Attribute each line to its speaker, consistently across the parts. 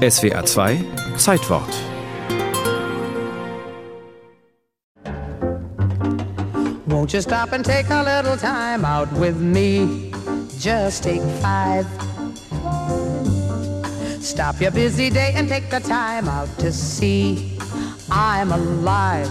Speaker 1: SWR 2 Zeitwort
Speaker 2: Won't you stop and take a little time out with me? Just take five. Stop your busy day and take the time out to see I'm alive.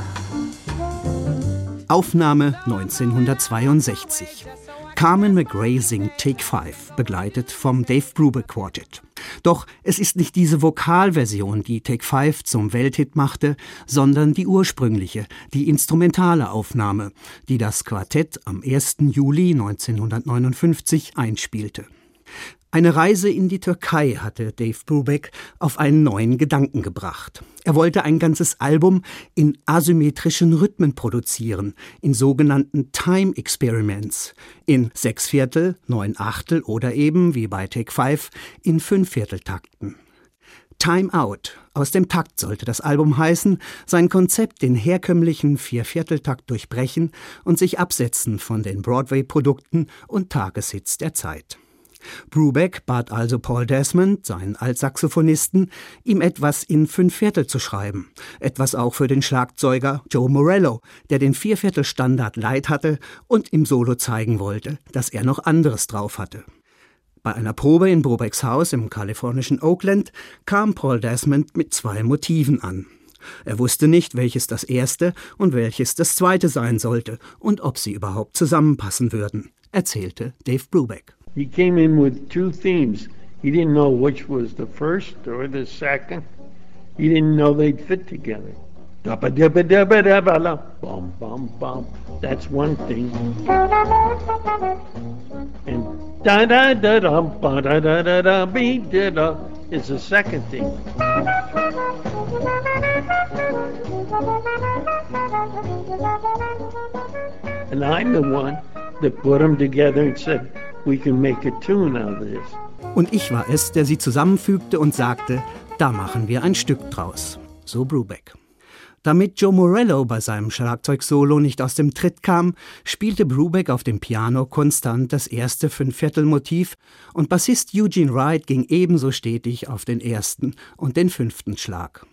Speaker 3: Aufnahme 1962. Carmen McRae singt Take Five, begleitet vom Dave Brubeck Quartet. Doch es ist nicht diese Vokalversion, die Take Five zum Welthit machte, sondern die ursprüngliche, die instrumentale Aufnahme, die das Quartett am 1. Juli 1959 einspielte. Eine Reise in die Türkei hatte Dave Brubeck auf einen neuen Gedanken gebracht. Er wollte ein ganzes Album in asymmetrischen Rhythmen produzieren, in sogenannten Time Experiments, in Sechsviertel, Neun Achtel oder eben, wie bei Take Five, in Fünfvierteltakten. Time Out, aus dem Takt sollte das Album heißen, sein Konzept den herkömmlichen Viervierteltakt durchbrechen und sich absetzen von den Broadway-Produkten und Tageshits der Zeit. Brubeck bat also Paul Desmond, seinen Altsaxophonisten, ihm etwas in fünf Viertel zu schreiben. Etwas auch für den Schlagzeuger Joe Morello, der den Vierviertelstandard leid hatte und im Solo zeigen wollte, dass er noch anderes drauf hatte. Bei einer Probe in Brubecks Haus im kalifornischen Oakland kam Paul Desmond mit zwei Motiven an. Er wusste nicht, welches das erste und welches das zweite sein sollte und ob sie überhaupt zusammenpassen würden, erzählte Dave Brubeck.
Speaker 4: He came in with two themes. He didn't know which was the first or the second. He didn't know they'd fit together. Bum, bum, bum. That's one thing. And da da da da ba da da da da be da da is the second thing. And I'm the one that put them together and said, we can make a tune out of this.
Speaker 3: Und ich war es, der sie zusammenfügte und sagte, da machen wir ein Stück draus. So Brubeck. Damit Joe Morello bei seinem Schlagzeugsolo nicht aus dem Tritt kam, spielte Brubeck auf dem Piano konstant das erste Fünfviertelmotiv und Bassist Eugene Wright ging ebenso stetig auf den ersten und den fünften Schlag.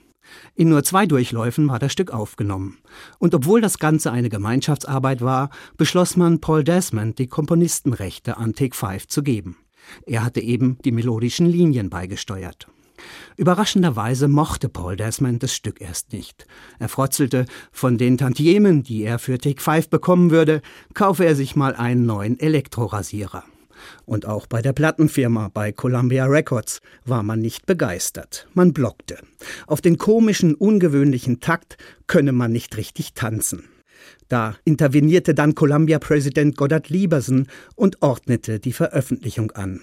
Speaker 3: In nur zwei Durchläufen war das Stück aufgenommen. Und obwohl das Ganze eine Gemeinschaftsarbeit war, beschloss man, Paul Desmond die Komponistenrechte an Take Five zu geben. Er hatte eben die melodischen Linien beigesteuert. Überraschenderweise mochte Paul Desmond das Stück erst nicht. Er frotzelte, von den Tantiemen, die er für Take Five bekommen würde, kaufe er sich mal einen neuen Elektrorasierer. Und auch bei der Plattenfirma, bei Columbia Records, war man nicht begeistert. Man blockte. Auf den komischen, ungewöhnlichen Takt könne man nicht richtig tanzen. Da intervenierte dann Columbia-Präsident Goddard Lieberson und ordnete die Veröffentlichung an.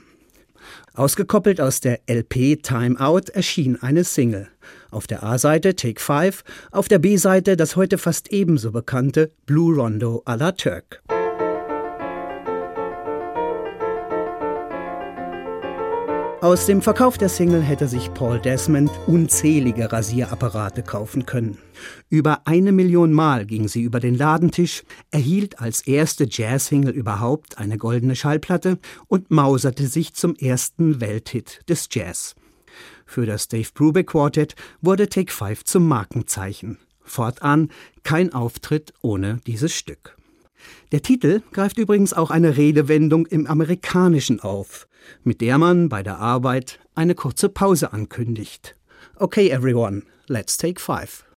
Speaker 3: Ausgekoppelt aus der LP Time Out erschien eine Single. Auf der A-Seite Take Five, auf der B-Seite das heute fast ebenso bekannte Blue Rondo à la Turk. Aus dem Verkauf der Single hätte sich Paul Desmond unzählige Rasierapparate kaufen können. Über eine Million Mal ging sie über den Ladentisch, erhielt als erste Jazz-Single überhaupt eine goldene Schallplatte und mauserte sich zum ersten Welthit des Jazz. Für das Dave Brubeck Quartet wurde Take Five zum Markenzeichen. Fortan kein Auftritt ohne dieses Stück. Der Titel greift übrigens auch eine Redewendung im Amerikanischen auf, mit der man bei der Arbeit eine kurze Pause ankündigt. Okay, everyone, let's take five.